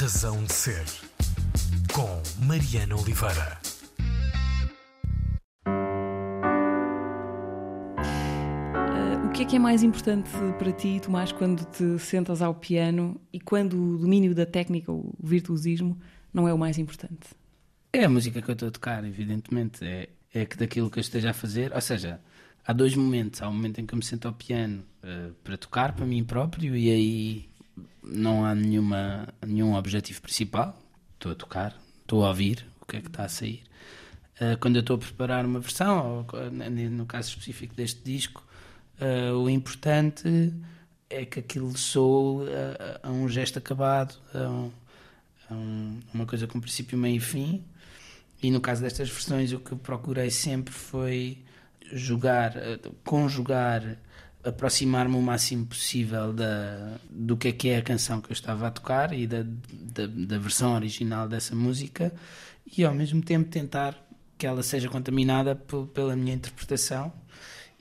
Razão de Ser, com Mariana Oliveira. Uh, o que é que é mais importante para ti, Tomás, quando te sentas ao piano e quando o domínio da técnica, o virtuosismo, não é o mais importante? É a música que eu estou a tocar, evidentemente. É, é que daquilo que eu esteja a fazer. Ou seja, há dois momentos. Há um momento em que eu me sento ao piano uh, para tocar para mim próprio e aí não há nenhuma, nenhum objetivo principal. Estou a tocar, estou a ouvir o que é que está a sair. Uh, quando eu estou a preparar uma versão, ou no caso específico deste disco, uh, o importante é que aquilo soe a, a um gesto acabado, a, um, a um, uma coisa com princípio, meio e fim. E no caso destas versões, o que procurei sempre foi jogar, eh, conjugar aproximar-me o máximo possível da, do que é que é a canção que eu estava a tocar e da, da, da, versão original dessa música e ao mesmo tempo tentar que ela seja contaminada pela minha interpretação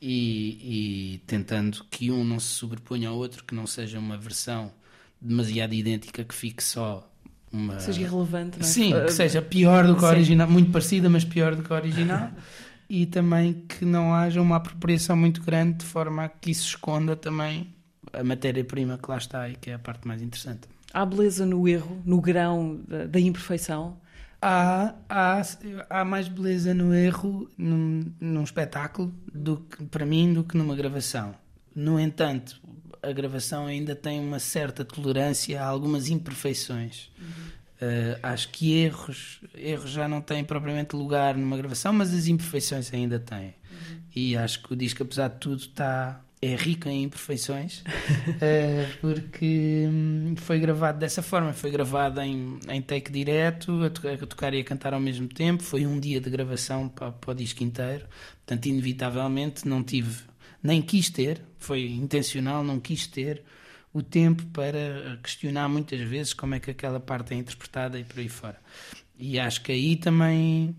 e, e, tentando que um não se sobreponha ao outro, que não seja uma versão demasiado idêntica que fique só uma... Que seja irrelevante, não é? Sim, que seja pior do que a original, muito parecida, mas pior do que a original. e também que não haja uma apropriação muito grande de forma a que isso esconda também a matéria-prima que lá está e que é a parte mais interessante. Há beleza no erro, no grão da, imperfeição? Há, há, há mais beleza no erro num, num espetáculo do que, para mim do que numa gravação. No entanto, a gravação ainda tem uma certa tolerância a algumas imperfeições. Uhum. Uh, acho que erros, erros já não têm propriamente lugar numa gravação, mas as imperfeições ainda têm. Uhum. E acho que o disco, apesar de tudo, está é rico em imperfeições, uh, porque hum, foi gravado dessa forma. Foi gravado em, em take direto, a, to a, tocar e a cantar ao mesmo tempo. Foi um dia de gravação para, para o disco inteiro. Portanto, inevitavelmente, não tive, nem quis ter, foi intencional, não quis ter o tempo para questionar muitas vezes como é que aquela parte é interpretada e por aí fora. E acho que aí também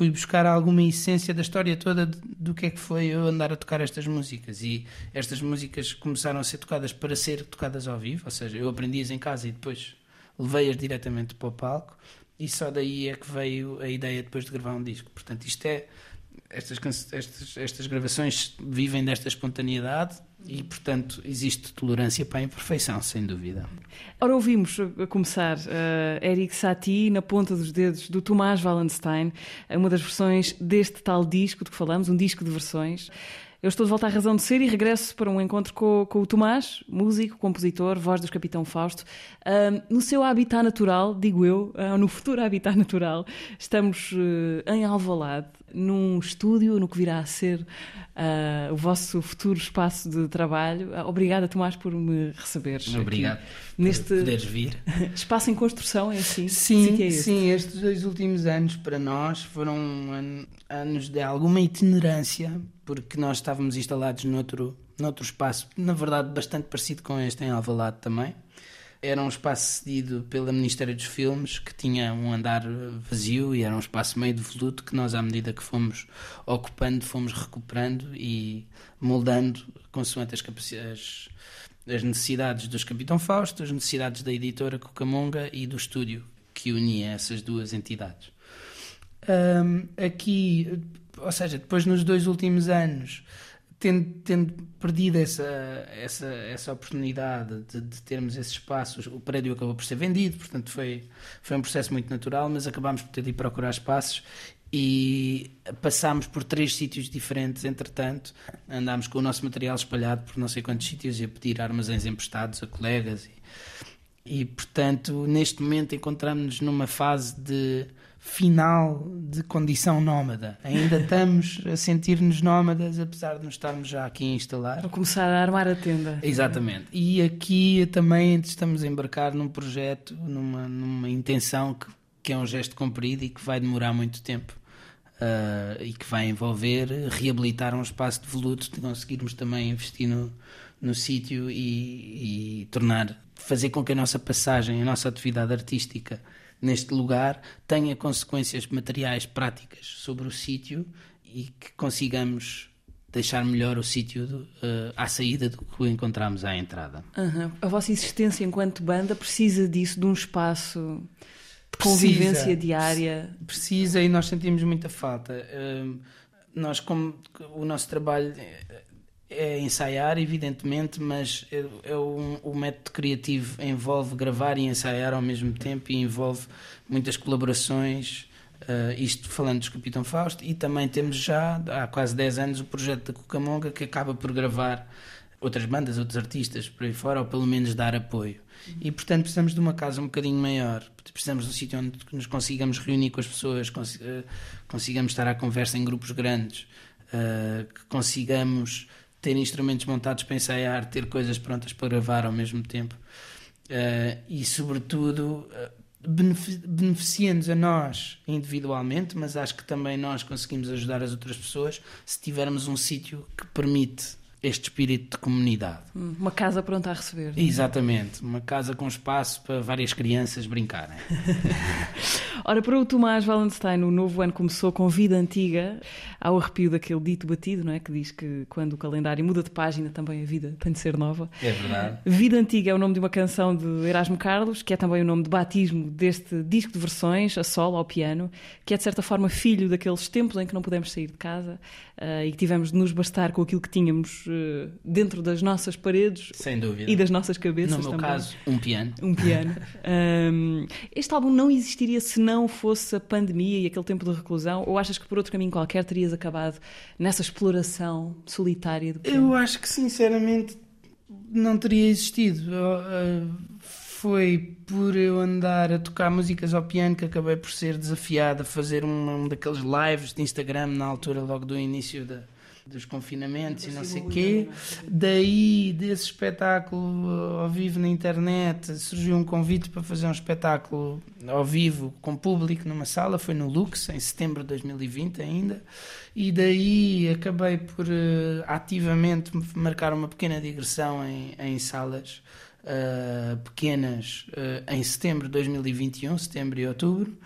fui buscar alguma essência da história toda do que é que foi eu andar a tocar estas músicas. E estas músicas começaram a ser tocadas para ser tocadas ao vivo, ou seja, eu aprendi-as em casa e depois levei-as diretamente para o palco. E só daí é que veio a ideia depois de gravar um disco. Portanto, isto é estas, estas, estas gravações vivem desta espontaneidade e, portanto, existe tolerância para a imperfeição, sem dúvida. Ora, ouvimos a começar uh, Eric Satie na ponta dos dedos do Tomás Wallenstein, uma das versões deste tal disco de que falamos, um disco de versões. Eu estou de volta à razão de ser e regresso para um encontro com, com o Tomás, músico, compositor, voz do Capitão Fausto. No seu habitat natural, digo eu, uh, no futuro habitat natural, estamos uh, em Alvalade, num estúdio, no que virá a ser o vosso futuro espaço de trabalho. obrigada, Tomás, por me receberes. Obrigado. Neste poderes vir. Espaço em construção, é assim? Sim, sim, é sim, estes dois últimos anos para nós foram anos de alguma itinerância porque nós estávamos instalados noutro, noutro espaço, na verdade bastante parecido com este em Alvalade também. Era um espaço cedido pela Ministério dos Filmes, que tinha um andar vazio e era um espaço meio devoluto que nós, à medida que fomos ocupando, fomos recuperando e moldando consoante as, as, as necessidades dos Capitão Fausto, as necessidades da editora Cucamonga e do estúdio que unia essas duas entidades. Um, aqui ou seja, depois nos dois últimos anos, tendo, tendo perdido essa, essa, essa oportunidade de, de, termos esse espaço, o prédio acabou por ser vendido, portanto foi, foi um processo muito natural, mas acabámos por ter de ir procurar espaços e passámos por três sítios diferentes, entretanto, andámos com o nosso material espalhado por não sei quantos sítios e a pedir armazéns emprestados a colegas e, e portanto, neste momento encontramos-nos numa fase de final de condição nómada. Ainda estamos a sentir-nos nómadas, apesar de nos estarmos já aqui a instalar. A começar a armar a tenda. Exatamente. E aqui também estamos a embarcar num projeto, numa, numa intenção que, que é um gesto comprido e que vai demorar muito tempo. Uh, e que vai envolver reabilitar um espaço de voluto, de conseguirmos também investir no, no sítio e, e tornar, fazer com que a nossa passagem, a nossa atividade artística neste lugar tenha consequências materiais práticas sobre o sítio e que consigamos deixar melhor o sítio uh, à saída do que o encontramos à entrada. Uhum. A vossa existência enquanto banda precisa disso, de um espaço de convivência precisa, diária? Precisa e nós sentimos muita falta. Uh, nós, como o nosso trabalho é ensaiar, evidentemente, mas é, é um, o método criativo envolve gravar e ensaiar ao mesmo tempo e envolve muitas colaborações. Uh, isto falando do Capitão Fausto, e também temos já há quase 10 anos o projeto da Cucamonga que acaba por gravar outras bandas, outros artistas por aí fora, ou pelo menos dar apoio. E portanto precisamos de uma casa um bocadinho maior, precisamos de um sítio onde nos consigamos reunir com as pessoas, ah, consigamos estar à conversa em grupos grandes, uh, que consigamos ter instrumentos montados para ensaiar, ter coisas prontas para gravar ao mesmo tempo. Uh, e, sobretudo, uh, beneficia-nos a nós individualmente, mas acho que também nós conseguimos ajudar as outras pessoas se tivermos um sítio que permite este espírito de comunidade. Hum, uma casa pronta a receber. É? Exatamente, uma casa com espaço para várias crianças brincarem. Ora, para o Tomás Wallenstein, o novo ano começou com vida antiga, ao arrepio daquele dito batido, não é? Que diz que quando o calendário muda de página, também a vida tem de ser nova. É verdade. Vida Antiga é o nome de uma canção de Erasmo Carlos, que é também o nome de batismo deste disco de versões, a solo, ao piano, que é de certa forma filho daqueles tempos em que não pudemos sair de casa uh, e que tivemos de nos bastar com aquilo que tínhamos dentro das nossas paredes. Sem dúvida. E das nossas cabeças No meu também. caso, um piano. Um piano. um, este álbum não existiria se não fosse a pandemia e aquele tempo de reclusão? Ou achas que por outro caminho qualquer terias acabado nessa exploração solitária do piano? Eu acho que sinceramente não teria existido. Uh, foi por eu andar a tocar músicas ao piano que acabei por ser desafiado a fazer um, um daqueles lives de Instagram na altura logo do início da, dos confinamentos e não sei o quê. Daí, desse espetáculo ao vivo na internet, surgiu um convite para fazer um espetáculo ao vivo com público numa sala, foi no Lux, em setembro de 2020 ainda, e daí acabei por uh, ativamente marcar uma pequena digressão em, em salas uh, pequenas uh, em setembro de 2021, setembro e outubro,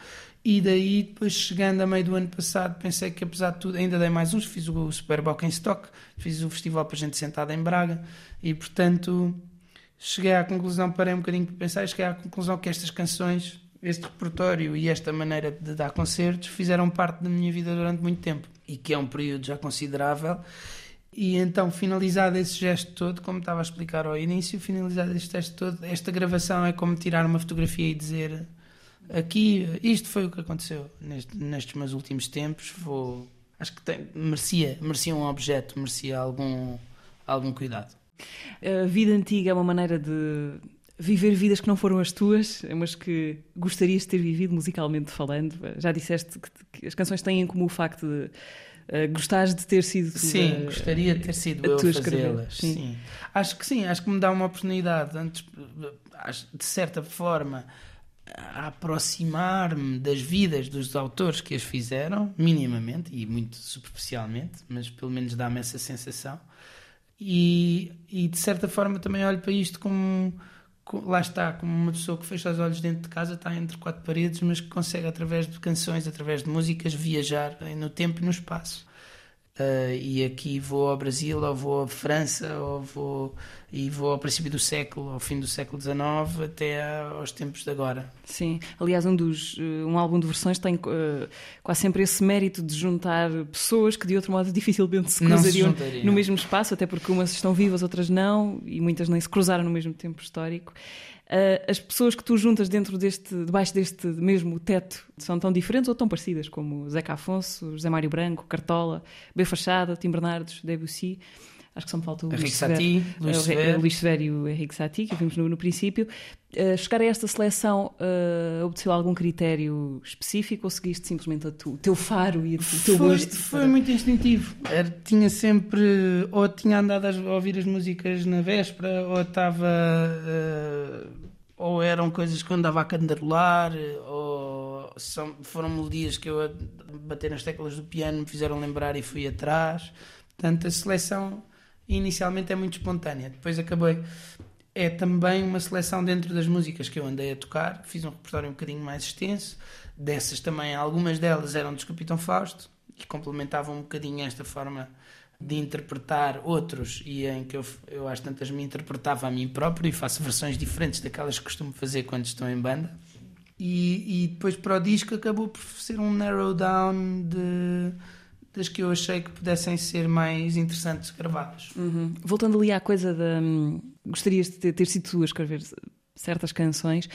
e daí, depois chegando a meio do ano passado, pensei que apesar de tudo, ainda dei mais uns. Fiz o Super Bowl em Stock, fiz o festival para gente sentada em Braga, e portanto cheguei à conclusão, parei um bocadinho para pensar, e cheguei à conclusão que estas canções, este repertório e esta maneira de dar concertos fizeram parte da minha vida durante muito tempo, e que é um período já considerável. E então, finalizado esse gesto todo, como estava a explicar ao início, finalizado este gesto todo, esta gravação é como tirar uma fotografia e dizer aqui, isto foi o que aconteceu neste, nestes meus últimos tempos. Vou, acho que tem, merecia, merecia um objeto, merecia algum, algum cuidado. A vida antiga é uma maneira de viver vidas que não foram as tuas, mas que gostarias de ter vivido musicalmente falando. Já disseste que, as canções têm como o facto de uh, gostares de ter sido tu Sim, a, gostaria de ter sido eu fazê-las. Sim. sim. Acho que sim, acho que me dá uma oportunidade, antes, de certa forma, a aproximar-me das vidas dos autores que as fizeram, minimamente e muito superficialmente, mas pelo menos dá-me essa sensação. E, e de certa forma também olho para isto como, como, lá está, como uma pessoa que fecha os olhos dentro de casa, está entre quatro paredes, mas que consegue através de canções, através de músicas, viajar no tempo e no espaço. Uh, e aqui vou ao Brasil, ou vou à França, ou vou e vou ao princípio do século, ao fim do século XIX, até aos tempos de agora. Sim, aliás, um dos eh, um álbum de versões tem uh, quase sempre esse mérito de juntar pessoas que de outro modo dificilmente se cruzariam se no mesmo espaço, até porque umas estão vivas, outras não, e muitas nem se cruzaram no mesmo tempo histórico. Uh, as pessoas que tu juntas dentro deste, debaixo deste mesmo teto são tão diferentes ou tão parecidas, como Zeca Afonso, José Mário Branco, Cartola, B. Fachada, Tim Bernardes, Debussy. Acho que só me falta o Henrique Sati, Luís Severo. Luís Severo e o Henrique Sati, que vimos no, no princípio. Uh, chegar a esta seleção, uh, obteceu algum critério específico ou seguiste simplesmente o teu faro e o teu foi, gosto? Foi para... muito instintivo. Era, tinha sempre, ou tinha andado a ouvir as músicas na véspera, ou estava. Uh, ou eram coisas que eu andava a candarolar, ou são, foram melodias que eu a bater nas teclas do piano me fizeram lembrar e fui atrás. Portanto, a seleção inicialmente é muito espontânea. Depois acabei. É também uma seleção dentro das músicas que eu andei a tocar. Fiz um repertório um bocadinho mais extenso. Dessas também, algumas delas eram dos Capitão Fausto e complementavam um bocadinho esta forma de interpretar outros e em que eu, eu às tantas me interpretava a mim próprio e faço versões diferentes daquelas que costumo fazer quando estou em banda. E, e depois para o disco acabou por ser um narrow down de, das que eu achei que pudessem ser mais interessantes gravadas. Uhum. Voltando ali à coisa da. Hum, gostarias de ter, ter sido tu a escrever certas canções.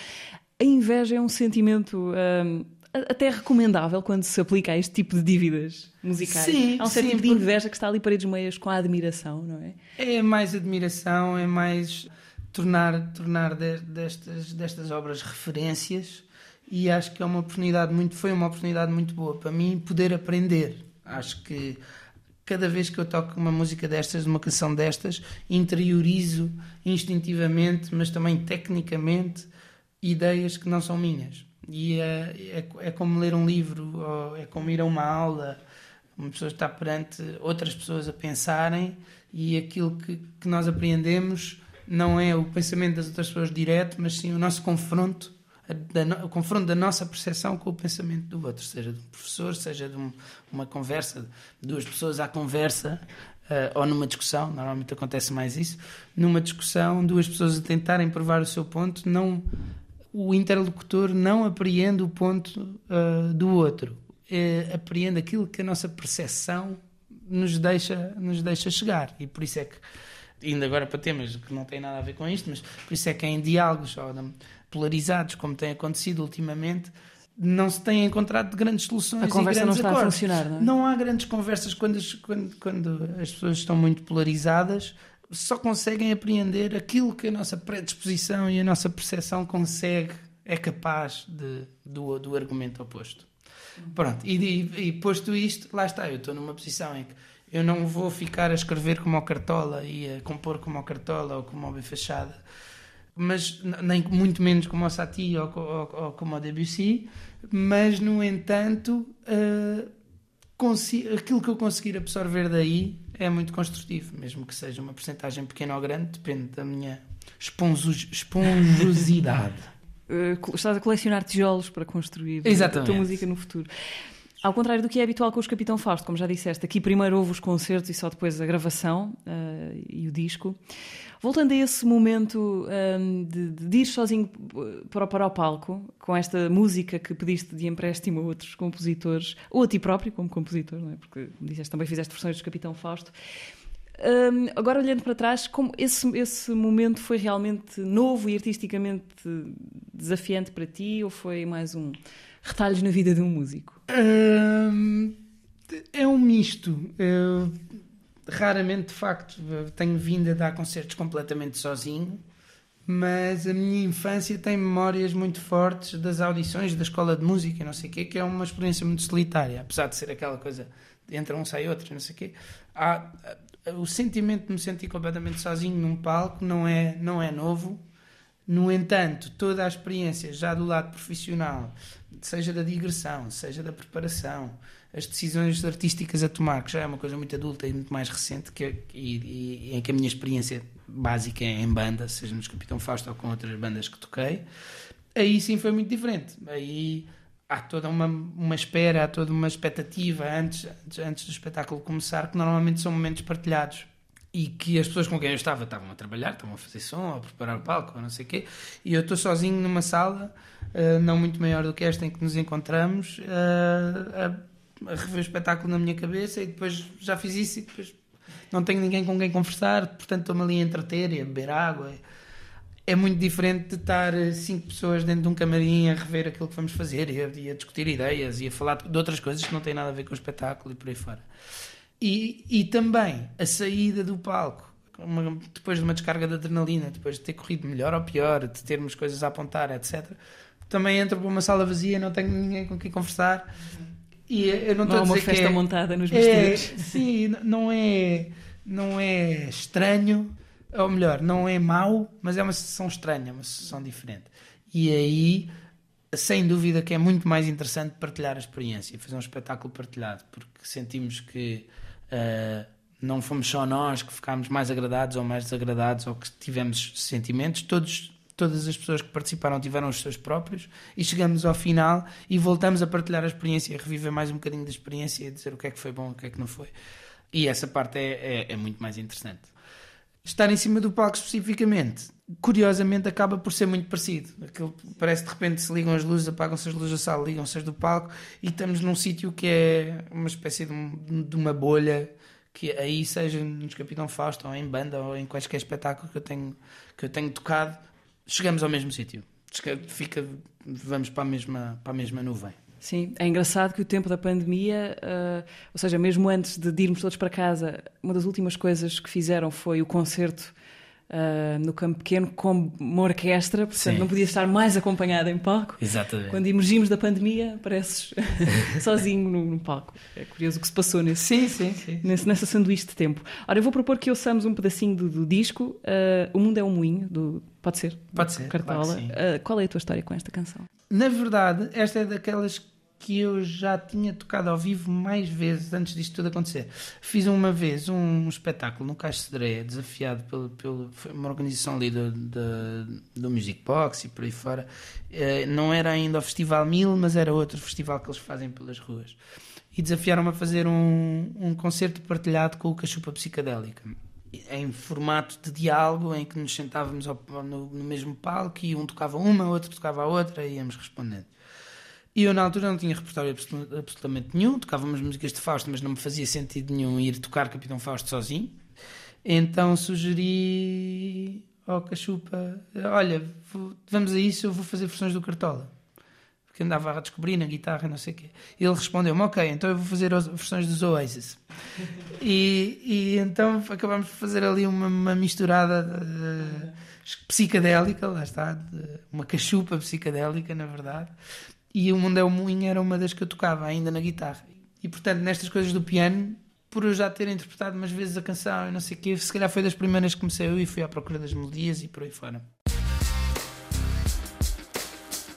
A inveja é um sentimento. Hum, até recomendável quando se aplica a este tipo de dívidas musicais. Sim, Há um certo sim, tipo de inveja que está ali paredes meias com a admiração, não é? É mais admiração, é mais tornar, tornar de- destas, destas obras referências e acho que é uma oportunidade muito, foi uma oportunidade muito boa para mim poder aprender. Acho que cada vez que eu toco uma música destas, uma canção destas, interiorizo instintivamente, mas também tecnicamente, ideias que não são minhas. E é, é, é como ler um livro, é como ir a uma aula, uma pessoa está perante outras pessoas a pensarem e aquilo que, que nós apreendemos não é o pensamento das outras pessoas direto, mas sim o nosso confronto, no- o confronto da nossa percepção com o pensamento do outro, seja de um professor, seja de um- uma conversa, duas pessoas à conversa, eh, ou numa discussão, normalmente acontece mais isso, numa discussão, duas pessoas a tentarem provar o seu ponto, não o interlocutor não apreende o ponto ah, do outro, Eh, apreende aquilo que a nossa percepção nos deixa, nos deixa chegar. E por isso é que, indo agora para temas que não têm nada a ver com isto, mas por isso é que em diálogos ou polarizados, como tem acontecido ultimamente, não se têm encontrado grandes soluções. A e conversa não grandes está a acordos. funcionar, não é? Não há grandes conversas quando as, quando, quando as pessoas estão muito polarizadas, só conseguem apreender aquilo que a nossa predisposição e a nossa percepção consegue, é capaz de, do, do argumento oposto. Pronto, e, e- e posto isto, lá está, eu estou numa posição em que eu não vou ficar a escrever como o Cartola e a compor como o Cartola ou como o B Fachada, mas nem muito menos como o Satie ou, ou- ou como o Debussy, mas no entanto, consi- aquilo que eu conseguir absorver daí é muito construtivo, mesmo que seja uma porcentagem pequena ou grande, depende da minha esponjo- esponjosidade. Uh, estás a colecionar tijolos para construir Exatamente. a tua música no futuro. Ao contrário do que é habitual com os Capitão Fausto, como já disseste, aqui primeiro houve os concertos e só depois a gravação uh, e o disco. Voltando a esse momento um, de, de ir sozinho uh, para, para o palco, com esta música que pediste de empréstimo a outros compositores, ou a ti próprio como compositor, não é? porque, disseste, também fizeste versões dos Capitão Fausto. Hum, agora olhando para trás, como esse, esse momento foi realmente novo e artisticamente desafiante para ti ou foi mais um retalhos na vida de um músico? Hum, é um misto. Raramente, de facto, tenho vindo a dar concertos completamente sozinho, mas a minha infância tem memórias muito fortes das audições da escola de música, não sei o quê, que é uma experiência muito solitária, apesar de ser aquela coisa entra um, sai outro, não sei o quê. Há, o sentimento de me sentir completamente sozinho num palco não é, não é novo. No entanto, toda a experiência já do lado profissional, seja da digressão, seja da preparação, as decisões artísticas a tomar, que já é uma coisa muito adulta e muito mais recente, que, e, e- e em que a minha experiência básica é em banda, seja nos Capitão Fausto ou com outras bandas que toquei, aí sim foi muito diferente. Aí há toda uma, uma espera, há toda uma expectativa antes, antes, antes do espetáculo começar, que normalmente são momentos partilhados e que as pessoas com quem eu estava estavam a trabalhar, estavam a fazer som, a preparar o palco, ou não sei o quê, e eu estou sozinho numa sala, eh, não muito maior do que esta em que nos encontramos, eh, a, a rever o espetáculo na minha cabeça e depois já fiz isso e depois não tenho ninguém com quem conversar, portanto estou-me ali a entreter e a beber água. É muito diferente de estar eh, cinco pessoas dentro de um camarim a rever aquilo que vamos fazer e a, e a discutir ideias e a falar de outras coisas que não têm nada a ver com o espetáculo e por aí fora. E, e também a saída do palco, uma- depois de uma descarga de adrenalina, depois de ter corrido melhor ou pior, de termos coisas a apontar, etc. Também entro para uma sala vazia, não tenho ninguém com quem conversar. E eu não Não estou a uma dizer que festa é, montada nos é, vestidos. sim, n- não é, não é estranho, ou melhor, não é mau, mas é uma sensação estranha, uma sensação diferente. E aí, sem dúvida, que é muito mais interessante partilhar a experiência, fazer um espetáculo partilhado, porque sentimos que ah, não fomos só nós que ficámos mais agradados ou mais desagradados ou que tivemos sentimentos, todos. Todas as pessoas que participaram tiveram os seus próprios e chegamos ao final e voltamos a partilhar a experiência, a reviver mais um bocadinho da experiência e dizer o que é que foi bom, o que é que não foi. E essa parte é, é, é muito mais interessante. Estar em cima do palco especificamente, curiosamente, acaba por ser muito parecido. Aquilo, parece de repente se ligam as luzes, apagam-se as luzes da sala, ligam-se as do palco e estamos num sítio que é uma espécie de, um- de uma bolha que aí seja nos Capitão Fausto ou em banda ou em quaisquer espetáculo que eu tenho, que eu tenho tocado, chegamos ao mesmo sítio. Fica, vamos para a mesma, para a mesma nuvem. Sim, é engraçado que o tempo da pandemia, ah, ou seja, mesmo antes de irmos todos para casa, uma das últimas coisas que fizeram foi o concerto ah, no Campo Pequeno com uma orquestra, portanto Sim. não podia estar mais acompanhado em palco. Exatamente. Quando emergimos da pandemia, pareces sozinho no, no palco. É curioso o que se passou nesse, Sim, sim, sim. nesse, nessa sanduíche de tempo. Ora, eu vou propor que ouçamos um pedacinho do, do disco, ah, O Mundo é um Moinho, do, pode ser? Pode ser, Cartola. claro. Ah, qual é a tua história com esta canção? Na verdade, esta é daquelas que eu já tinha tocado ao vivo mais vezes antes disto tudo acontecer. Fiz uma vez um espetáculo no Caixa Cedreia, desafiado pelo, pelo foi uma organização ali do, do, do Music Box e por aí fora. Eh, Não era ainda o Festival Mil, mas era outro festival que eles fazem pelas ruas. E desafiaram-me a fazer um, um concerto partilhado com o Cachupa Psicadélica. Em formato de diálogo, em que nos sentávamos ao- no, no mesmo palco e um tocava uma, outro tocava a outra e íamos respondendo. E eu na altura não tinha repertório absolu- absolutamente nenhum, tocava umas músicas de Fausto, mas não me fazia sentido nenhum ir tocar Capitão Fausto sozinho. Então sugeri ao Cachupa: Olha, vou- vamos a isso, eu vou fazer versões do Cartola. Porque andava a descobrir na guitarra, não sei o quê. Ele respondeu-me: Ok, então eu vou fazer versões dos Oasis. E, e então acabámos por fazer ali uma, uma misturada de- psicadélica, lá está, de- uma cachupa psicadélica, na verdade. E o Mundo é o Moinho era uma das que eu tocava ainda na guitarra. E portanto, nestas coisas do piano, por eu já ter interpretado umas vezes a canção e não sei o quê, se calhar foi das primeiras que comecei eu e fui à procura das melodias e por aí fora.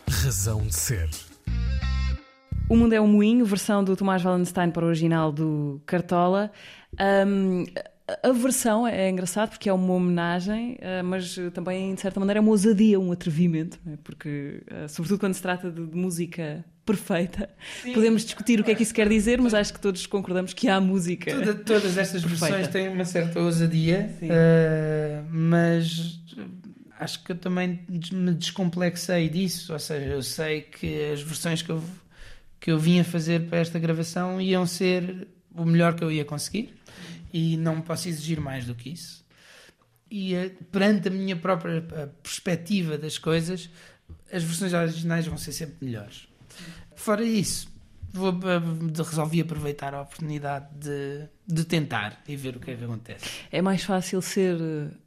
Razão de ser. O Mundo é um Moinho, versão do Tomás Wallenstein para o original do Cartola. Ahm, a versão é engraçado porque é uma homenagem, ah, mas também, de certa maneira, é uma ousadia, um atrevimento, é? porque, ah, sobretudo quando se trata de, música perfeita, podemos discutir o que é que isso quer dizer, mas acho que todos concordamos que há música. Toda- todas estas Perfeita. versões têm uma certa ousadia, Sim. eh, mas acho que eu também me descomplexei disso. Ou seja, eu sei que as versões que eu, que eu vinha fazer para esta gravação iam ser o melhor que eu ia conseguir e não posso exigir mais do que isso. E eh, perante a minha própria eh, perspectiva das coisas, as versões originais vão ser sempre melhores. Fora isso, vou, eh, resolvi aproveitar a oportunidade de, de tentar e ver o que é que acontece. É mais fácil ser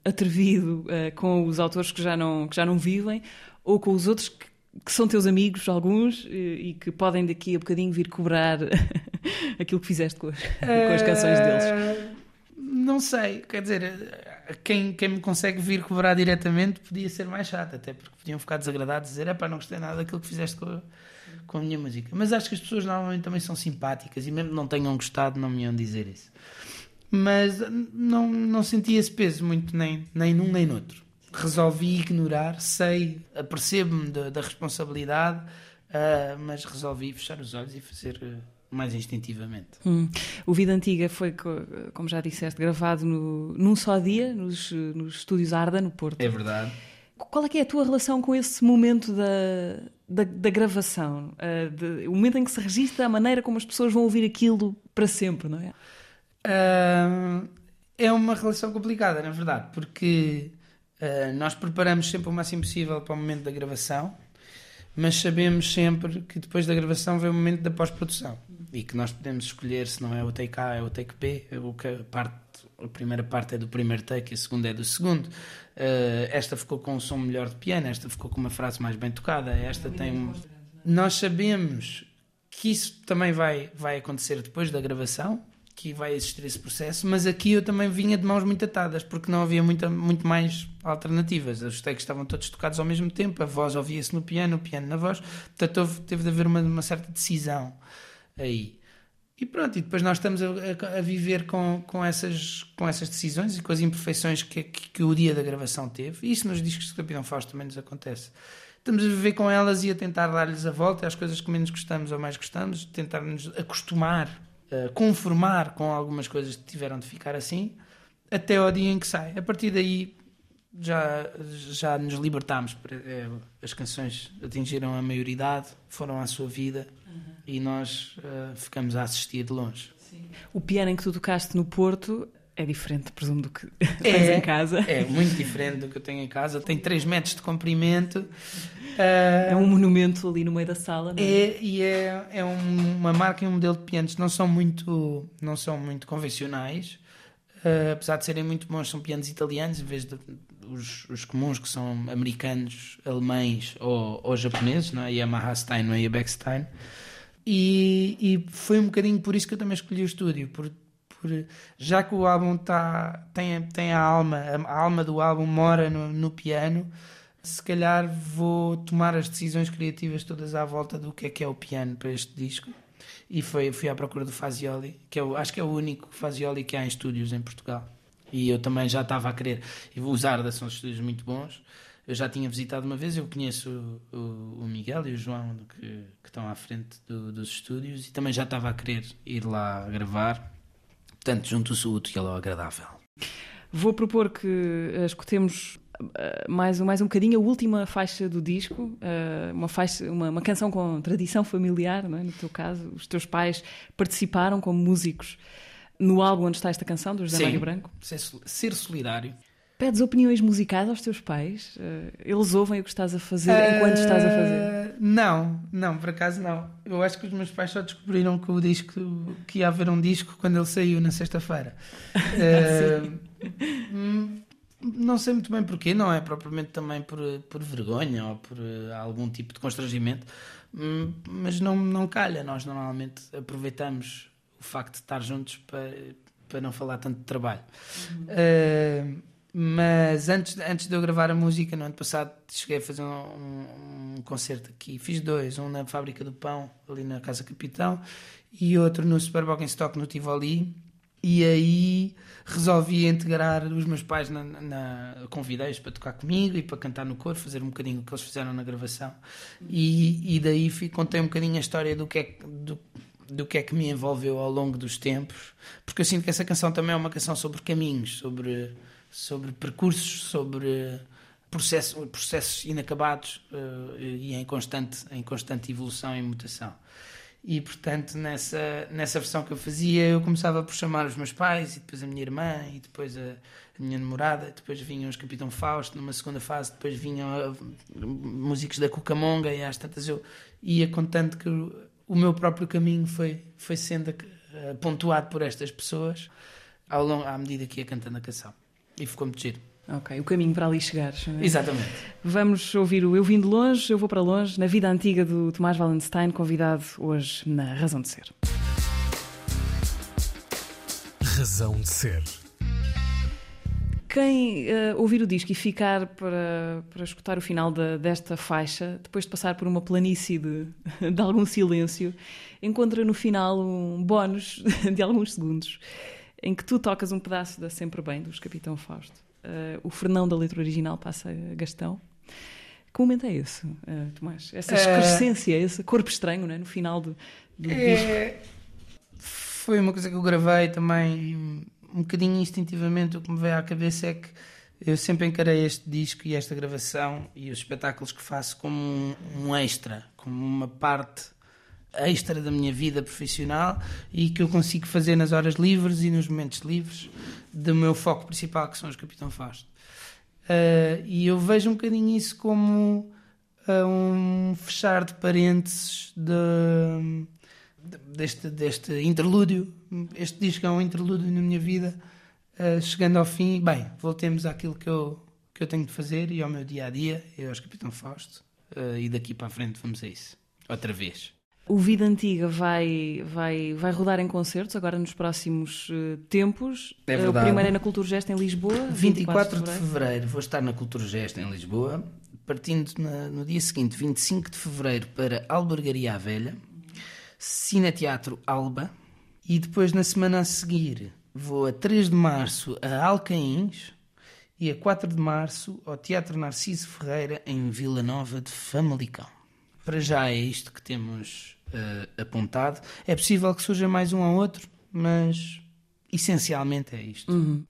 atrevido eh, com os autores que já não, que já não vivem ou com os outros que, que são teus amigos, alguns, eh, e que podem daqui a bocadinho vir cobrar aquilo que fizeste com as, com as canções deles. Não sei, quer dizer, eh, quem, quem me consegue vir cobrar diretamente podia ser mais chato, até porque podiam ficar desagradados e dizer: é não gostei nada daquilo que fizeste com a, com a minha música. Mas acho que as pessoas normalmente também são simpáticas e mesmo não tenham gostado, não me iam dizer isso. Mas eh, não, não senti esse peso muito, nem, nem num nem noutro. Resolvi ignorar, sei, apercebo-me da, da responsabilidade, ah, mas resolvi fechar os olhos e fazer eh, mais instintivamente. Hum. O Vida Antiga foi, co- como já disseste, gravado no, num só dia, nos, nos estúdios Arda, no Porto. É verdade. Qual é que é a tua relação com esse momento da, da, da gravação? Ah, de- o momento em que se registra a maneira como as pessoas vão ouvir aquilo para sempre, não é? Ah, é uma relação complicada, na verdade, porque ah, nós preparamos sempre o máximo possível para o momento da gravação, mas sabemos sempre que depois da gravação vem o momento da pós-produção e que nós podemos escolher se não é o take A, é o take B, o que a, parte, a primeira parte é do primeiro take a segunda é do segundo. Ah, esta ficou com um som melhor de piano, esta ficou com uma frase mais bem tocada, esta tem um... Nós sabemos que isso também vai, vai acontecer depois da gravação, que vai existir esse processo, mas aqui eu também vinha de mãos muito atadas, porque não havia muita, muito mais alternativas. Os takes estavam todos tocados ao mesmo tempo, a voz ouvia-se no piano, o piano na voz, portanto houve, teve de haver uma, uma certa decisão aí. E pronto, e depois nós estamos a, a- viver com, com, essas, com essas decisões e com as imperfeições que, que, que o dia da gravação teve. E isso nos discos de Capitão Fausto também nos acontece. Estamos a viver com elas e a tentar dar-lhes a volta às coisas que menos gostamos ou mais gostamos, tentar nos acostumar uh, conformar com algumas coisas que tiveram de ficar assim, até ao dia em que sai. A partir daí já, já nos libertámos. É, as canções atingiram a maioridade, foram à sua vida uhum. e nós uh, ficamos a assistir de longe. Sim. O piano em que tu tocaste no Porto é diferente, presumo, do que é, tens em casa. É muito diferente do que eu tenho em casa. Tem 3 metros de comprimento. Uh, é um monumento ali no meio da sala, não é? é e é, é um, uma marca e um modelo de pianos não são muito, não são muito convencionais. Uh, apesar de serem muito bons, são pianos italianos, em vez de os, os comuns que são americanos, alemães ou, ou japoneses, não é? Yamaha Steinway e a Beckstein. E, e foi um bocadinho por isso que eu também escolhi o estúdio, por, por, já que o álbum tá, tem, tem a alma, a alma do álbum mora no, no piano, se calhar vou tomar as decisões criativas todas à volta do que é que é o piano para este disco. E foi, fui à procura do Fazioli, que é o, acho que é o único Fazioli que há em estúdios em Portugal. E eu também já estava a querer. Os Arda são estúdios muito bons. Eu já tinha visitado uma vez, eu conheço o, o Miguel e o João que, que estão à frente do, dos estúdios e também já estava a querer ir lá gravar. Portanto, junto-se o útil ao agradável. Vou propor que uh, escutemos uh, mais, mais um bocadinho a última faixa do disco, uh, uma, faixa, uma, uma, canção com tradição familiar, é? no teu caso. Os teus pais participaram como músicos no álbum onde está esta canção, do José Mário Branco? Ser, solidário. Pedes opiniões musicais aos teus pais? Uh, eles ouvem o que estás a fazer uh, enquanto estás a fazer? Eh, não, não, por acaso não. Eu acho que os meus pais só descobriram que o disco que ia haver um disco quando ele saiu na sexta-feira. Uh, não sei muito bem porquê, não é propriamente também por, por vergonha ou por algum tipo de constrangimento, hum, mas não, não calha. Nós normalmente aproveitamos facto de estar juntos para, para não falar tanto de trabalho. Uhum. Uh, mas antes, antes de eu gravar a música, no ano passado, cheguei a fazer um, um, um, concerto aqui. Fiz dois: um na Fábrica do Pão, ali na Casa Capitão, e outro no Superboc em Stock, no Tivoli. E aí resolvi integrar os meus pais na, na convidei-os para tocar comigo e para cantar no coro, fazer um bocadinho o que eles fizeram na gravação. E, e daí fui, contei um bocadinho a história do que é do, do que é que me envolveu ao longo dos tempos, porque eu sinto que essa canção também é uma canção sobre caminhos, sobre, sobre percursos, sobre processos, processos inacabados uh, e em constante, em constante evolução e mutação. E portanto, nessa, nessa versão que eu fazia, eu começava por chamar os meus pais, e depois a minha irmã, e depois a, a minha namorada, depois vinham os Capitão Fausto, numa segunda fase, depois vinham a, ah, músicos da Cucamonga, e às tantas eu ia contando que o meu próprio caminho foi, foi sendo uh, pontuado por estas pessoas ao longo, à medida que ia cantando a canção. E ficou muito giro. Ok, o caminho para ali chegar. É? Exatamente. Vamos ouvir o Eu Vim de Longe, Eu Vou para Longe, na vida antiga do Tomás Wallenstein, convidado hoje na Razão de Ser. Razão de Ser. Quem uh, ouvir o disco e ficar para, para escutar o final de, desta faixa, depois de passar por uma planície de, de algum silêncio, encontra no final um bónus de alguns segundos em que tu tocas um pedaço da Sempre Bem, dos Capitão Fausto. Uh, o Fernão da letra original passa a Gastão. Que momento é esse, uh, Tomás? Essa excrescência, esse corpo estranho né? no final do, do é... disco? Foi uma coisa que eu gravei também um bocadinho instintivamente o que me veio à cabeça é que eu sempre encarei este disco e esta gravação e os espetáculos que faço como um, um extra, como uma parte extra da minha vida profissional e que eu consigo fazer nas horas livres e nos momentos livres do meu foco principal, que são os Capitão Fausto. Uh, e eu vejo um bocadinho isso como uh, um fechar de parênteses de deste, deste interlúdio. Este disco é um interlúdio na minha vida. Uh, chegando ao fim, bem, voltemos àquilo que eu, que eu tenho de fazer e ao meu dia a dia, e aos Capitão Fausto. Uh, e daqui para a frente vamos a isso. Outra vez. O Vida Antiga vai, vai, vai rodar em concertos agora nos próximos uh, tempos. É verdade. o primeiro é na Cultura Gesta em Lisboa. 24, 24 de, fevereiro. de fevereiro vou estar na Cultura Gesta em Lisboa. Partindo na, no dia seguinte, 25 de fevereiro, para Albergaria à Velha. Cineteatro Alba. E depois, na semana a seguir, vou a 3 de março a Alcaíns e a 4 de março ao Teatro Narciso Ferreira, em Vila Nova de Famalicão. Para já é isto que temos uh, apontado. É possível que surja mais um ou outro, mas essencialmente é isto. Uhum.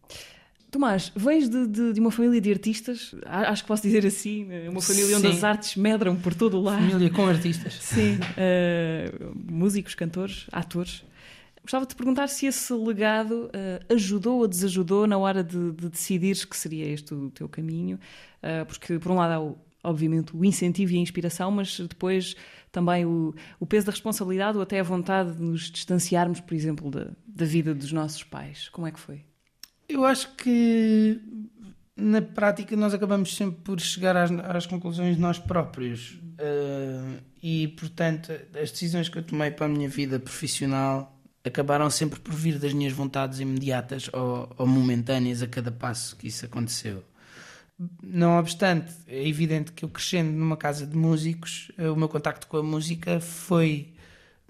Tomás, vens de, de, de, uma família de artistas, acho que posso dizer assim, né? uma família Sim. onde as artes medram por todo o lado. Família com artistas. Sim, uh, músicos, cantores, atores. Gostava de te perguntar se esse legado uh, ajudou ou desajudou na hora de, de decidires que seria este o teu caminho, uh, porque por um lado há o, obviamente o incentivo e a inspiração, mas depois também o, o peso da responsabilidade ou até a vontade de nos distanciarmos, por exemplo, da, da vida dos nossos pais. Como é que foi? Eu acho que na prática nós acabamos sempre por chegar às, às conclusões nós próprios. Uh, e portanto, as decisões que eu tomei para a minha vida profissional acabaram sempre por vir das minhas vontades imediatas ou, ou momentâneas a cada passo que isso aconteceu. Não obstante, é evidente que eu crescendo numa casa de músicos, eh, o meu contacto com a música foi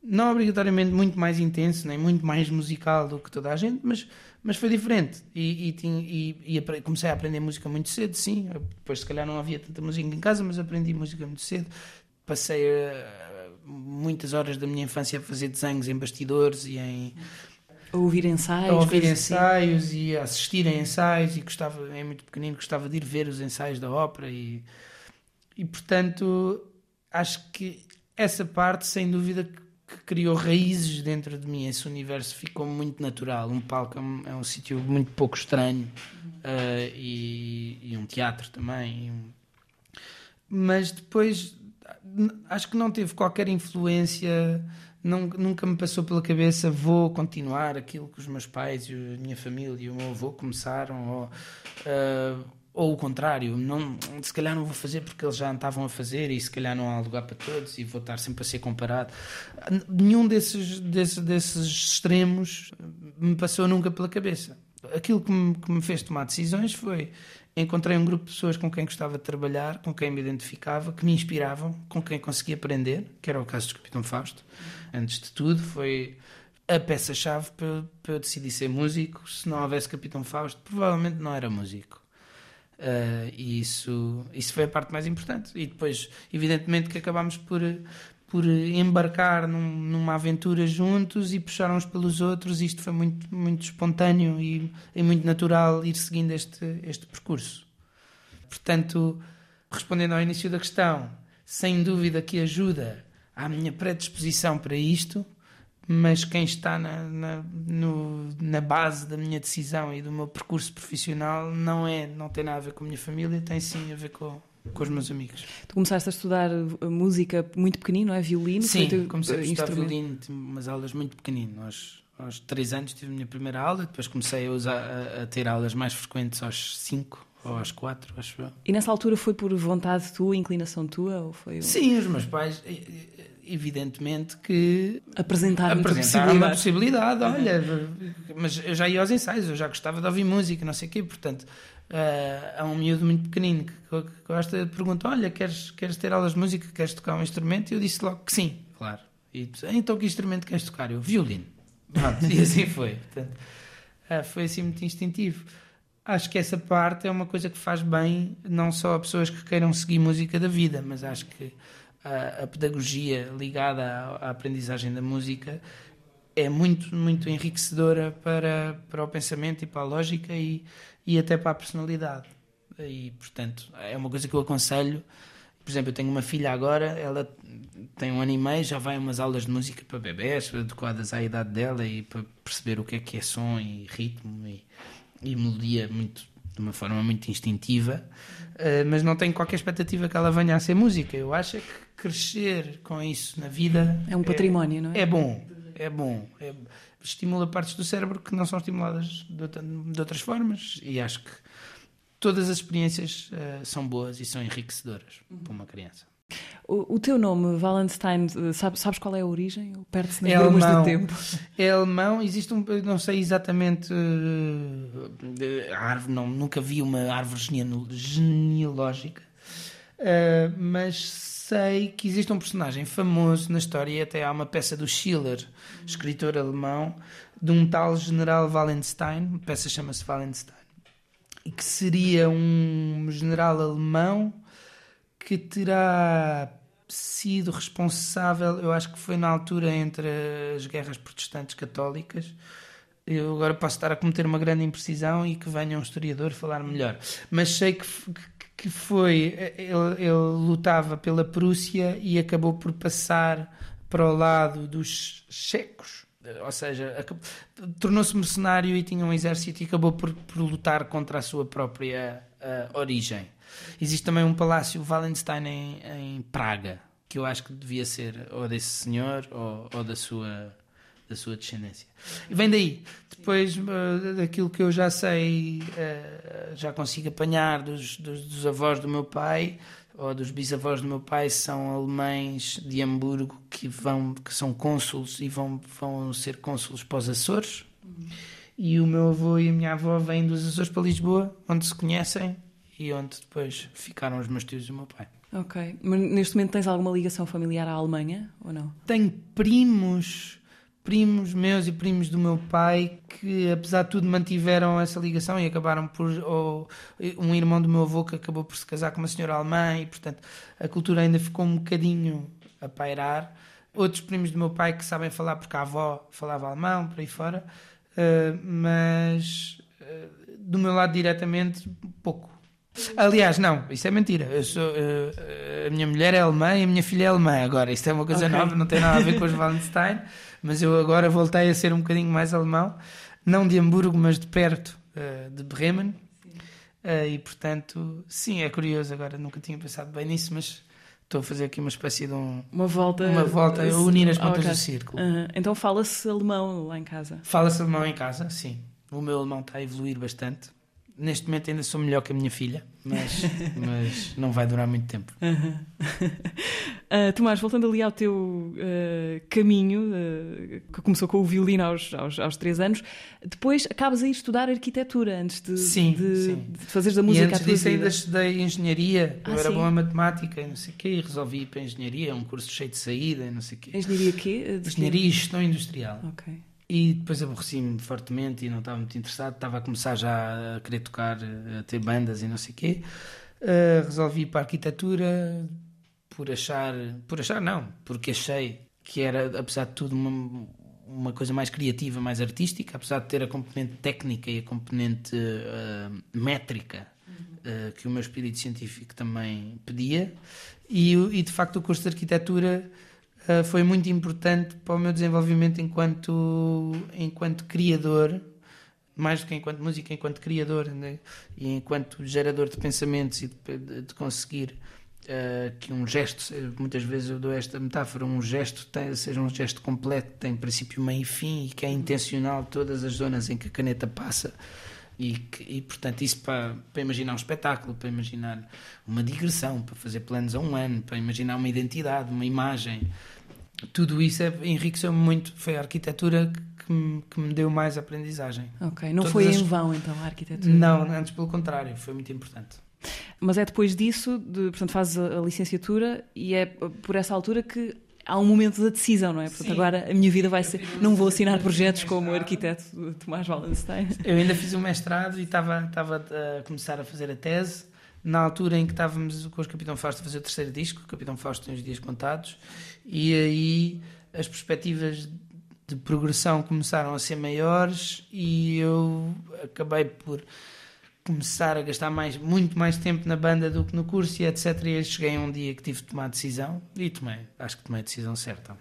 não obrigatoriamente muito mais intenso, nem muito mais musical do que toda a gente, mas, mas foi diferente. E, e, e, e, comecei a aprender música muito cedo, sim. Depois, se calhar, não havia tanta música em casa, mas aprendi música muito cedo. Passei uh, muitas horas da minha infância a fazer desenhos em bastidores e em. A ouvir ensaios. A ouvir ensaios assim. e a assistir a ensaios. E gostava, é muito pequenino, gostava de ir ver os ensaios da ópera. E, e portanto, acho que essa parte, sem dúvida, que criou raízes dentro de mim. Esse universo ficou muito natural. Um palco é um, é um sítio muito pouco estranho uh, e, e, um teatro também. Mas depois acho que não teve qualquer influência. Não, nunca me passou pela cabeça vou continuar aquilo que os meus pais e a minha família e o meu avô começaram ou, uh, ou o contrário, não, se calhar não vou fazer porque eles já estavam a fazer e se calhar não há lugar para todos e vou estar sempre a ser comparado. Nenhum desses, desses, desses extremos me passou nunca pela cabeça. Aquilo que me, que me fez tomar decisões foi encontrei um grupo de pessoas com quem gostava de trabalhar, com quem me identificava, que me inspiravam, com quem conseguia aprender, que era o caso do Capitão Fausto. Antes de tudo, foi a peça-chave para, para eu decidir ser músico. Se não houvesse Capitão Fausto, provavelmente não era músico. Uh, e isso, isso foi a parte mais importante. E depois, evidentemente, que acabámos por, por embarcar num, numa aventura juntos e puxar uns pelos outros. Isto foi muito, muito espontâneo e, e muito natural ir seguindo este, este percurso. Portanto, respondendo ao início da questão, sem dúvida que ajuda à minha predisposição para isto, mas quem está na, na, no, na base da minha decisão e do meu percurso profissional não é, não tem nada a ver com a minha família, tem sim a ver com, com os meus amigos. Tu começaste a estudar música muito pequenino, não é? Violino? Sim, comecei a estudar violino, tive umas aulas muito pequenino. Aos, aos 3 anos tive a minha primeira aula, depois comecei a, usar, a, a ter aulas mais frequentes aos 5 ou às 4, acho eu. E nessa altura foi por vontade tua, inclinação tua? Ou foi... Sim, os meus pais evidentemente que apresentaram, apresentaram uma possibilidade. Olha, mas eu já ia aos ensaios, eu já gostava de ouvir música, não sei o quê, portanto. Uh, há um miúdo muito pequenino que, que gosta de perguntar: Olha, queres, queres ter aulas de música? Queres tocar um instrumento? E eu disse logo que sim, claro. E então que instrumento queres tocar? Eu, violino. Pronto, e assim foi. Portanto, uh, foi assim muito instintivo. Acho que essa parte é uma coisa que faz bem, não só a pessoas que queiram seguir música da vida, mas acho que a, pedagogia ligada à, à, aprendizagem da música é muito, muito enriquecedora para, para o pensamento e para a lógica e, e até para a personalidade. E, portanto, é uma coisa que eu aconselho. Por exemplo, eu tenho uma filha agora, ela tem um ano e meio, já vai a umas aulas de música para bebés, adequadas à idade dela e para perceber o que é que é som e ritmo e, e melodia muito, de uma forma muito instintiva. Uh, mas não tenho qualquer expectativa que ela venha a ser música. Eu acho que crescer com isso na vida. É um património, é, não é? É bom, é bom. É, estimula partes do cérebro que não são estimuladas de, de outras formas e acho que todas as experiências uh, são boas e são enriquecedoras uhum. para uma criança. O, o, teu nome, Valentine, eh, sabes, sabes qual é a origem? Perde-se nas é do tempo. É alemão, existe um, não sei exatamente uh, a árvore, não, nunca vi uma árvore genealógica, uh, mas sei que existe um personagem famoso na história e até há uma peça do Schiller, escritor alemão, de um tal general Wallenstein, a peça chama-se Wallenstein, e que seria um general alemão que terá sido responsável, eu acho que foi na altura entre as guerras protestantes católicas. Eu agora posso estar a cometer uma grande imprecisão e que venha um historiador falar melhor. Mas sei que, que foi. Ele, ele lutava pela Prússia e acabou por passar para o lado dos checos. Ou seja, tornou-se mercenário e tinha um exército e acabou por, por lutar contra a sua própria uh, origem. Existe também um palácio Wallenstein em, em, Praga, que eu acho que devia ser ou desse senhor ou, ou da sua da sua descendência. E vem daí. Depois uh, daquilo que eu já sei, uh, já consigo apanhar dos, dos, dos, avós do meu pai ou dos bisavós do meu pai são alemães de Hamburgo que vão que são cônsules e vão vão ser cônsules para os Açores. Uhum. E o meu avô e a minha avó vêm dos Açores para Lisboa, onde se conhecem e onde depois ficaram os meus tios e o meu pai. Ok. Mas neste momento tens alguma ligação familiar à Alemanha ou não? Tenho primos primos meus e primos do meu pai que, apesar de tudo, mantiveram essa ligação e acabaram por. Ou, um irmão do meu avô que acabou por se casar com uma senhora alemã e, portanto, a cultura ainda ficou um bocadinho a pairar. Outros primos do meu pai que sabem falar porque a avó falava alemão, por aí fora, uh, mas uh, do meu lado diretamente, pouco. Aliás, não, isso é mentira. Eu sou, uh, a minha mulher é alemã e a minha filha é alemã. Agora, isto é uma coisa okay. nova, não tem nada a ver com os Wallenstein mas eu agora voltei a ser um bocadinho mais alemão, não de Hamburgo, mas de perto, uh, de Bremen. Uh, e portanto, sim, é curioso agora, nunca tinha pensado bem nisso, mas estou a fazer aqui uma espécie de um, uma volta, uma volta a unir as pontas do círculo. Uh, então fala-se alemão lá em casa? Fala-se alemão em casa, sim. O meu alemão está a evoluir bastante neste momento ainda sou melhor que a minha filha, mas, mas não vai durar muito tempo. uh, Tomás, voltando ali ao teu uh, caminho, uh, que começou com o violino aos, aos, aos três anos, depois acabas a ir estudar arquitetura antes de, sim, de, sim. de fazeres da música e antes a tua disso vida. ainda estudei engenharia, ah, eu era sim? bom em matemática e não sei o quê, e resolvi ir para a engenharia, um curso cheio de saída e não sei o quê. Engenharia quê? De engenharia e gestão industrial. Ok. E depois aborreci-me fortemente e não estava muito interessado. Estava a começar já a querer tocar, a ter bandas e não sei o quê. Uh, resolvi ir para a arquitetura por achar, por achar não, porque achei que era, apesar de tudo, uma, uma coisa mais criativa, mais artística, apesar de ter a componente técnica e a componente uh, métrica uh, que o meu espírito científico também pedia. E, e de facto o curso de arquitetura uh, foi muito importante para o meu desenvolvimento enquanto, enquanto criador, mais do que enquanto música, enquanto criador né? e enquanto gerador de pensamentos e de, de, de conseguir uh, que um gesto, muitas vezes eu dou esta metáfora, um gesto tem, seja um gesto completo, tem princípio, meio e fim e que é intencional todas as zonas em que a caneta passa. E, que, e, portanto, isso para, para imaginar um espetáculo, para imaginar uma digressão, para fazer planos a um ano, para imaginar uma identidade, uma imagem, tudo isso é, enriqueceu-me muito. Foi a arquitetura que me, que me deu mais aprendizagem. Ok, não Todas foi as... em vão então a arquitetura? Não, antes pelo contrário, foi muito importante. Mas é depois disso, de, portanto, fazes a, licenciatura e é por essa altura que há um momento da decisão, não é? Portanto, Sim. agora a minha vida vai ser. Não vou assinar projetos como o arquiteto Tomás Wallenstein. Eu ainda fiz o mestrado e estava, estava a começar a fazer a tese na altura em que estávamos com o Capitão Fausto a fazer o terceiro disco, o Capitão Fausto tem os dias contados, e aí as perspectivas de progressão começaram a ser maiores e eu acabei por começar a gastar mais, muito mais tempo na banda do que no curso e etc. E cheguei a um dia que tive de tomar a decisão e tomei, acho que tomei a decisão certa.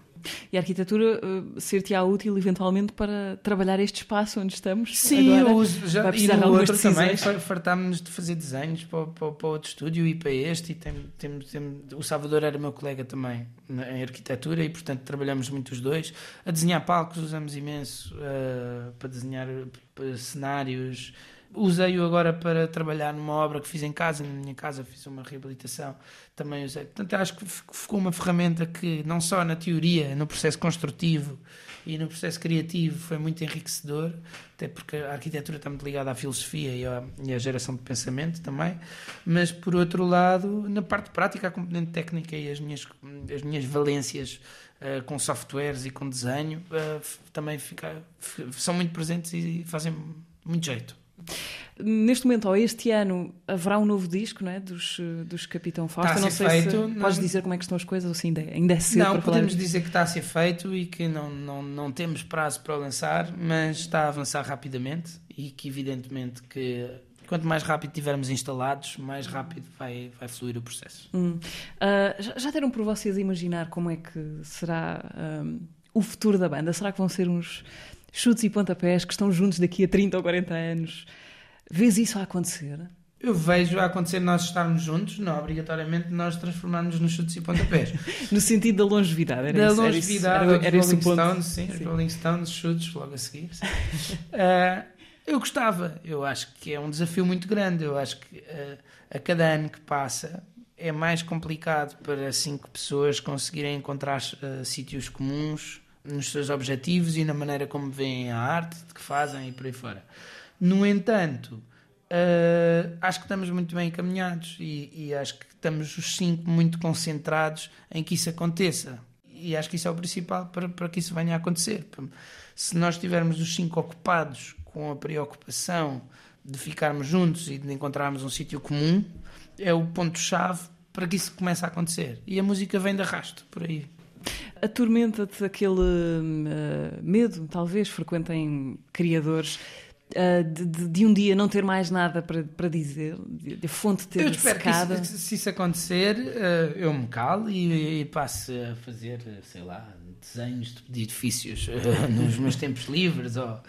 E a arquitetura uh, ser-te-á útil eventualmente para trabalhar este espaço onde estamos? Sim, agora? eu uso. Já, e no outro decisões. também fartámos-nos de fazer desenhos para, para, para, outro estúdio e para este. E tem, tem, tem, o Salvador era meu colega também em arquitetura e, portanto, trabalhamos muito os dois. A desenhar palcos usamos imenso uh, para desenhar para cenários usei-o agora para trabalhar numa obra que fiz em casa, na minha casa fiz uma reabilitação, também usei. Portanto, acho que ficou uma ferramenta que não só na teoria, no processo construtivo e no processo criativo foi muito enriquecedor, até porque a arquitetura está muito ligada à filosofia e à, e à geração de pensamento também, mas por outro lado, na parte prática, a componente técnica e as minhas, as minhas valências uh, com softwares e com desenho uh, também fica, são muito presentes e fazem muito jeito. Neste momento, ou este ano, haverá um novo disco não é? dos, dos Capitão Fausto. A não sei feito, se não- podes dizer como é que estão as coisas ou se ainda, ainda é cedo Não, para falar. podemos dizer que está a ser feito e que não, não, não temos prazo para lançar, mas está a avançar rapidamente e que evidentemente que quanto mais rápido tivermos instalados, mais rápido vai, vai fluir o processo. Hum. Ah, já, já deram por vocês imaginar como é que será ahm, o futuro da banda? Será que vão ser uns chutes e pontapés que estão juntos daqui a 30 ou 40 anos? Vês isso a acontecer? Eu vejo a acontecer nós estarmos juntos, não obrigatoriamente nós transformarmos nos chutes e pontapés. No sentido da longevidade, era da isso, longevidade era, era Rolling. Stones, sim, Sim. Rolling Stones, chutes logo a seguir. Ah, eu gostava, eu acho que é um desafio muito grande. Eu acho que ah, a cada ano que passa é mais complicado para cinco pessoas conseguirem encontrar ah, sítios comuns nos seus objetivos e na maneira como veem a arte que fazem e por aí fora. No entanto, ah, acho que estamos muito bem encaminhados e, e acho que estamos os cinco muito concentrados em que isso aconteça. E acho que isso é o principal para, para que isso venha a acontecer. Se nós estivermos os cinco ocupados com a preocupação de ficarmos juntos e de encontrarmos um sítio comum, é o ponto-chave para que isso comece a acontecer. E a música vem de arrasto, por aí. Atormenta-te aquele ah, medo, talvez, frequente em criadores, ah, de, de- de um dia não ter mais nada para, para dizer, de, de a fonte ter Eu espero que secada. isso, se isso acontecer, eh, eu me calo e, e passe a fazer, sei lá, desenhos de edifícios nos meus tempos livres ou,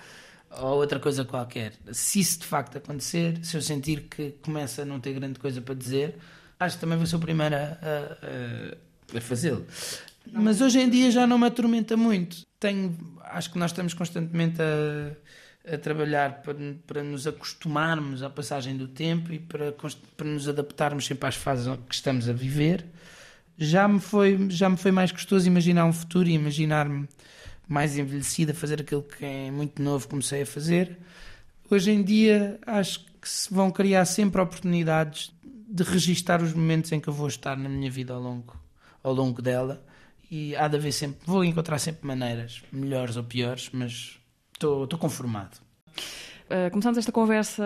ou outra coisa qualquer. Se isso de facto acontecer, se eu sentir que começa a não ter grande coisa para dizer, acho que também vou ser o primeiro a- a- a fazê-lo. Mas hoje em dia já não me atormenta muito. Tenho, acho que nós estamos constantemente a, a trabalhar para, para nos acostumarmos à passagem do tempo e para, para nos adaptarmos sempre às fases que estamos a viver. Já me foi, já me foi mais gostoso imaginar um futuro e imaginar-me mais envelhecido a fazer aquilo que é muito novo comecei a fazer. Hoje em dia acho que se vão criar sempre oportunidades de registar os momentos em que eu vou estar na minha vida ao longo, ao longo dela e há de haver sempre, vou encontrar sempre maneiras, melhores ou piores, mas estou conformado. Uh, começámos esta conversa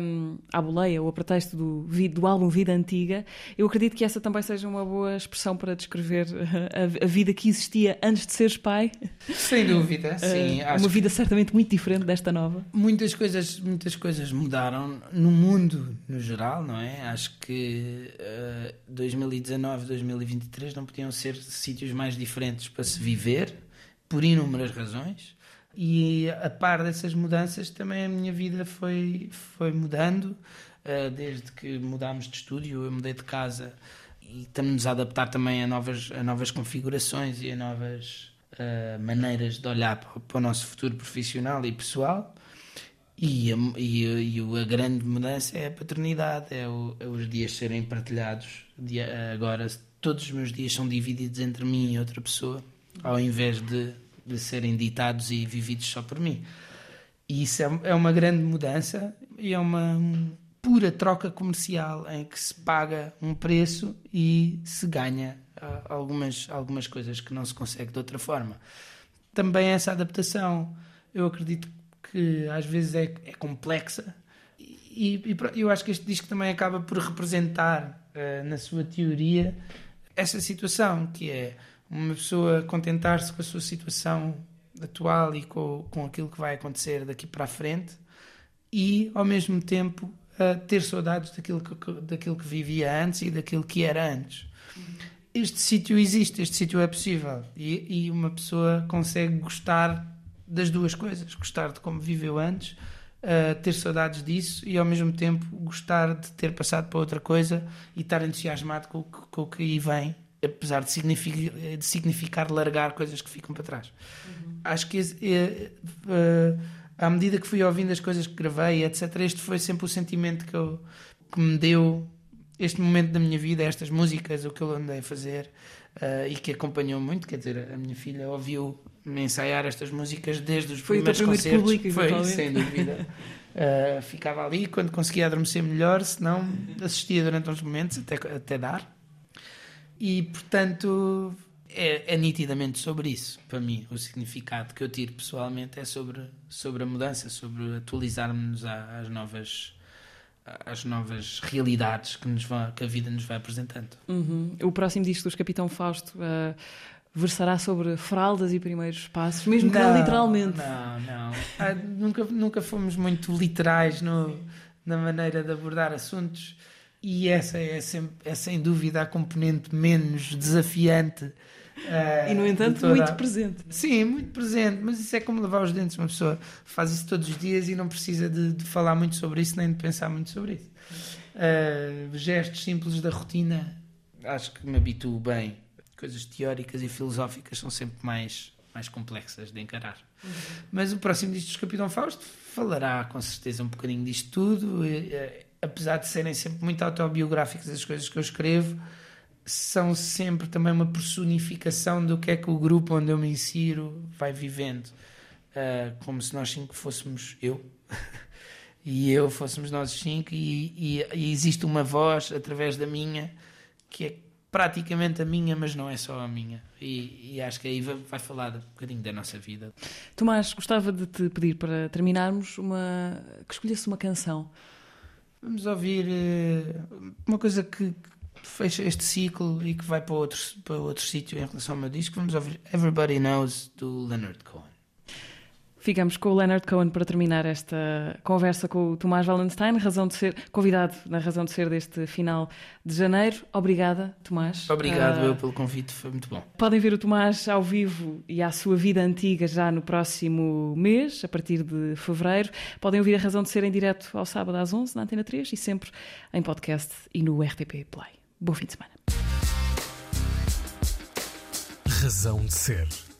um, à boleia, ou a pretexto do, do álbum Vida Antiga. Eu acredito que essa também seja uma boa expressão para descrever uh, a, a vida que existia antes de seres pai. Sem dúvida, sim. Uh, uma vida certamente muito diferente desta nova. muitas coisas, muitas coisas mudaram no mundo no geral, não é? Acho que eh, 2019, 2023 não podiam ser sítios mais diferentes para se viver, por inúmeras razões. E a par dessas mudanças também a minha vida foi, foi mudando, eh, desde que mudámos de estúdio, eu mudei de casa e estamos a adaptar também a novas, a novas configurações e a novas eh, maneiras de olhar para, para o nosso futuro profissional e pessoal. E a, e, e a grande mudança é a paternidade, é, o- é os dias serem partilhados. Dia- agora, todos os meus dias são divididos entre mim e outra pessoa, ao invés de, de serem ditados e vividos só por mim. E isso é, é uma grande mudança e é uma pura troca comercial em que se paga um preço e se ganha ah, algumas, algumas coisas que não se consegue de outra forma. Também essa adaptação, eu acredito que às vezes é, é complexa e, e eu acho que este disco também acaba por representar ah, na sua teoria essa situação que é uma pessoa contentar-se com a sua situação atual e com, com aquilo que vai acontecer daqui para a frente e ao mesmo tempo ter saudades daquilo que, daquilo que vivia antes e daquilo que era antes. Este sítio existe, este sítio é possível e, e uma pessoa consegue gostar das duas coisas: gostar de como viveu antes, ter saudades disso e ao mesmo tempo gostar de ter passado para outra coisa e estar entusiasmado com, com o que aí vem, apesar de significar, de significar largar coisas que ficam para trás. Acho que é, uh, à medida que fui ouvindo as coisas que gravei, etc., este foi sempre o sentimento que, eu, que me deu este momento da minha vida, estas músicas, o que eu andei a fazer uh, e que acompanhou muito. Quer dizer, a minha filha ouviu-me ensaiar estas músicas desde os Foi primeiros primeiro concertos. público, foi, eventualmente. sem dúvida. Uh, ficava ali quando conseguia adormecer melhor, se não assistia durante uns momentos até, até dar. E portanto é, é nitidamente sobre isso, para mim. O significado que eu tiro pessoalmente é sobre, sobre a mudança, sobre atualizarmos às novas às novas realidades que, nos vai, que a vida nos vai apresentando. Uhum. O próximo disco dos Capitão Fausto uh, versará sobre fraldas e primeiros passos, mesmo que não, literalmente. Não, não. Ah, nunca, nunca fomos muito literais no, na maneira de abordar assuntos e essa é, sempre, é sem dúvida a componente menos desafiante. Uh, e no entanto, toda... muito presente. Sim, muito presente, mas isso é como lavar os dentes. Uma pessoa faz isso todos os dias e não precisa de, de falar muito sobre isso nem de pensar muito sobre isso. Uh, gestos simples da rotina, acho que me habituo bem. Coisas teóricas e filosóficas são sempre mais, mais complexas de encarar. Uhum. Mas o próximo disco dos Capitão Fausto falará com certeza um bocadinho disto tudo. E, apesar de serem sempre muito autobiográficas as coisas que eu escrevo, são sempre também uma personificação do que é que o grupo onde eu me insiro vai vivendo. Uh, como se nós cinco fôssemos eu e eu fôssemos nós cinco, e, e, e, existe uma voz através da minha que é praticamente a minha, mas não é só a minha. E, e acho que aí vai, falar um bocadinho da nossa vida. Tomás, gostava de te pedir para terminarmos uma que escolhesse uma canção Vamos ouvir uh, uma coisa que fecha este ciclo e que vai para outro, para outro sítio em relação ao meu disco. Vamos ouvir Everybody Knows do Leonard Cohen. Ficamos com o Leonard Cohen para terminar esta conversa com o Tomás Wallenstein, razão de ser, convidado na razão de ser deste final de janeiro. Obrigada, Tomás. Obrigado uh, eu pelo convite, foi muito bom. Podem ver o Tomás ao vivo e à sua vida antiga já no próximo mês, a partir de fevereiro. Podem ouvir a razão de ser em direto ao sábado às 11 na Antena 3 e sempre em podcast e no RTP Play. Bom fim de semana. Razão de ser.